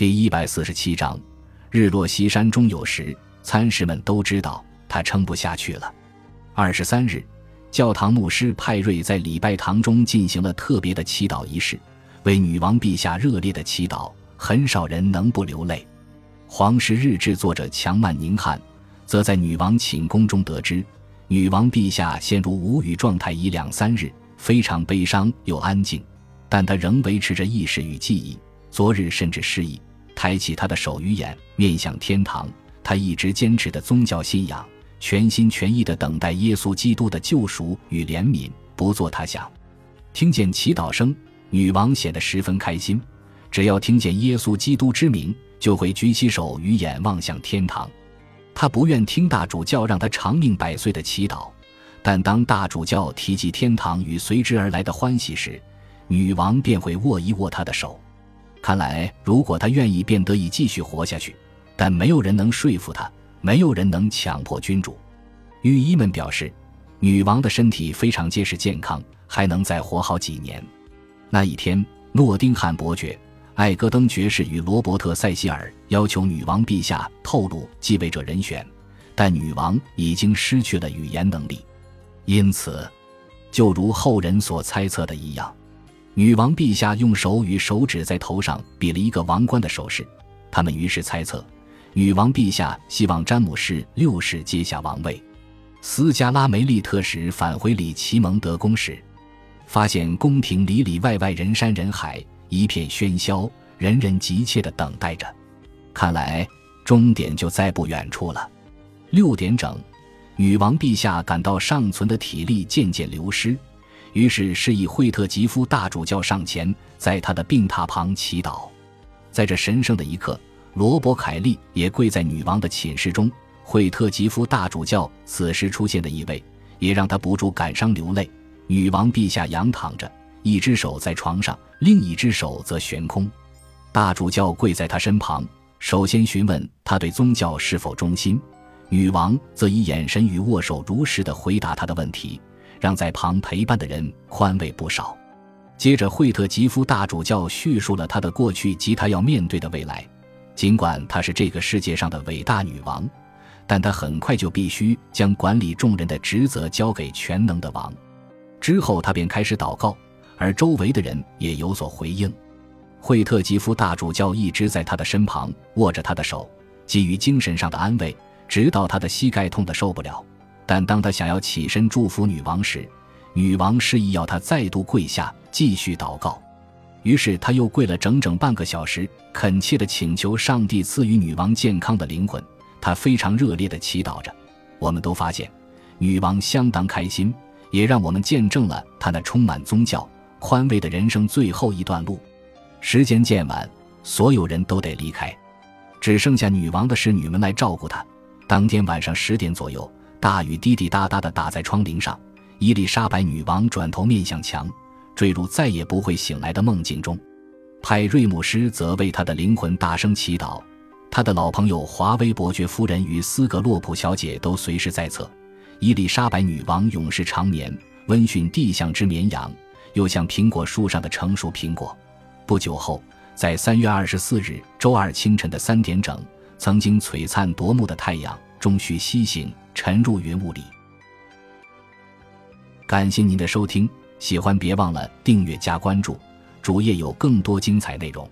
第一百四十七章，日落西山终有时。参事们都知道他撑不下去了。二十三日，教堂牧师派瑞在礼拜堂中进行了特别的祈祷仪式，为女王陛下热烈的祈祷。很少人能不流泪。皇室日志作者强曼宁汉，则在女王寝宫中得知，女王陛下陷入无语状态已两三日，非常悲伤又安静，但她仍维持着意识与记忆。昨日甚至失忆。抬起他的手与眼，面向天堂。他一直坚持的宗教信仰，全心全意的等待耶稣基督的救赎与怜悯，不做他想。听见祈祷声，女王显得十分开心。只要听见耶稣基督之名，就会举起手与眼望向天堂。他不愿听大主教让他长命百岁的祈祷，但当大主教提及天堂与随之而来的欢喜时，女王便会握一握他的手。看来，如果他愿意，便得以继续活下去。但没有人能说服他，没有人能强迫君主。御医们表示，女王的身体非常结实健康，还能再活好几年。那一天，诺丁汉伯爵、艾戈登爵士与罗伯特·塞西尔要求女王陛下透露继位者人选，但女王已经失去了语言能力，因此，就如后人所猜测的一样。女王陛下用手与手指在头上比了一个王冠的手势，他们于是猜测，女王陛下希望詹姆士六世接下王位。斯加拉梅利特使返回里奇蒙德宫时，发现宫廷里里外外人山人海，一片喧嚣，人人急切地等待着。看来终点就在不远处了。六点整，女王陛下感到尚存的体力渐渐流失。于是示意惠特吉夫大主教上前，在他的病榻旁祈祷。在这神圣的一刻，罗伯·凯利也跪在女王的寝室中。惠特吉夫大主教此时出现的意味，也让他不住感伤流泪。女王陛下仰躺着，一只手在床上，另一只手则悬空。大主教跪在他身旁，首先询问他对宗教是否忠心。女王则以眼神与握手如实的回答他的问题。让在旁陪伴的人宽慰不少。接着，惠特吉夫大主教叙述了他的过去及他要面对的未来。尽管她是这个世界上的伟大女王，但她很快就必须将管理众人的职责交给全能的王。之后，他便开始祷告，而周围的人也有所回应。惠特吉夫大主教一直在他的身旁，握着他的手，给予精神上的安慰，直到他的膝盖痛得受不了。但当他想要起身祝福女王时，女王示意要他再度跪下继续祷告。于是他又跪了整整半个小时，恳切地请求上帝赐予女王健康的灵魂。他非常热烈地祈祷着。我们都发现，女王相当开心，也让我们见证了她那充满宗教宽慰的人生最后一段路。时间渐晚，所有人都得离开，只剩下女王的侍女们来照顾她。当天晚上十点左右。大雨滴滴答答地打在窗棂上，伊丽莎白女王转头面向墙，坠入再也不会醒来的梦境中。派瑞姆斯则为他的灵魂大声祈祷。他的老朋友华威伯爵夫人与斯格洛普小姐都随时在侧。伊丽莎白女王永世长眠，温驯地像只绵羊，又像苹果树上的成熟苹果。不久后，在三月二十四日周二清晨的三点整，曾经璀璨夺目的太阳终须西行。沉入云雾里。感谢您的收听，喜欢别忘了订阅加关注，主页有更多精彩内容。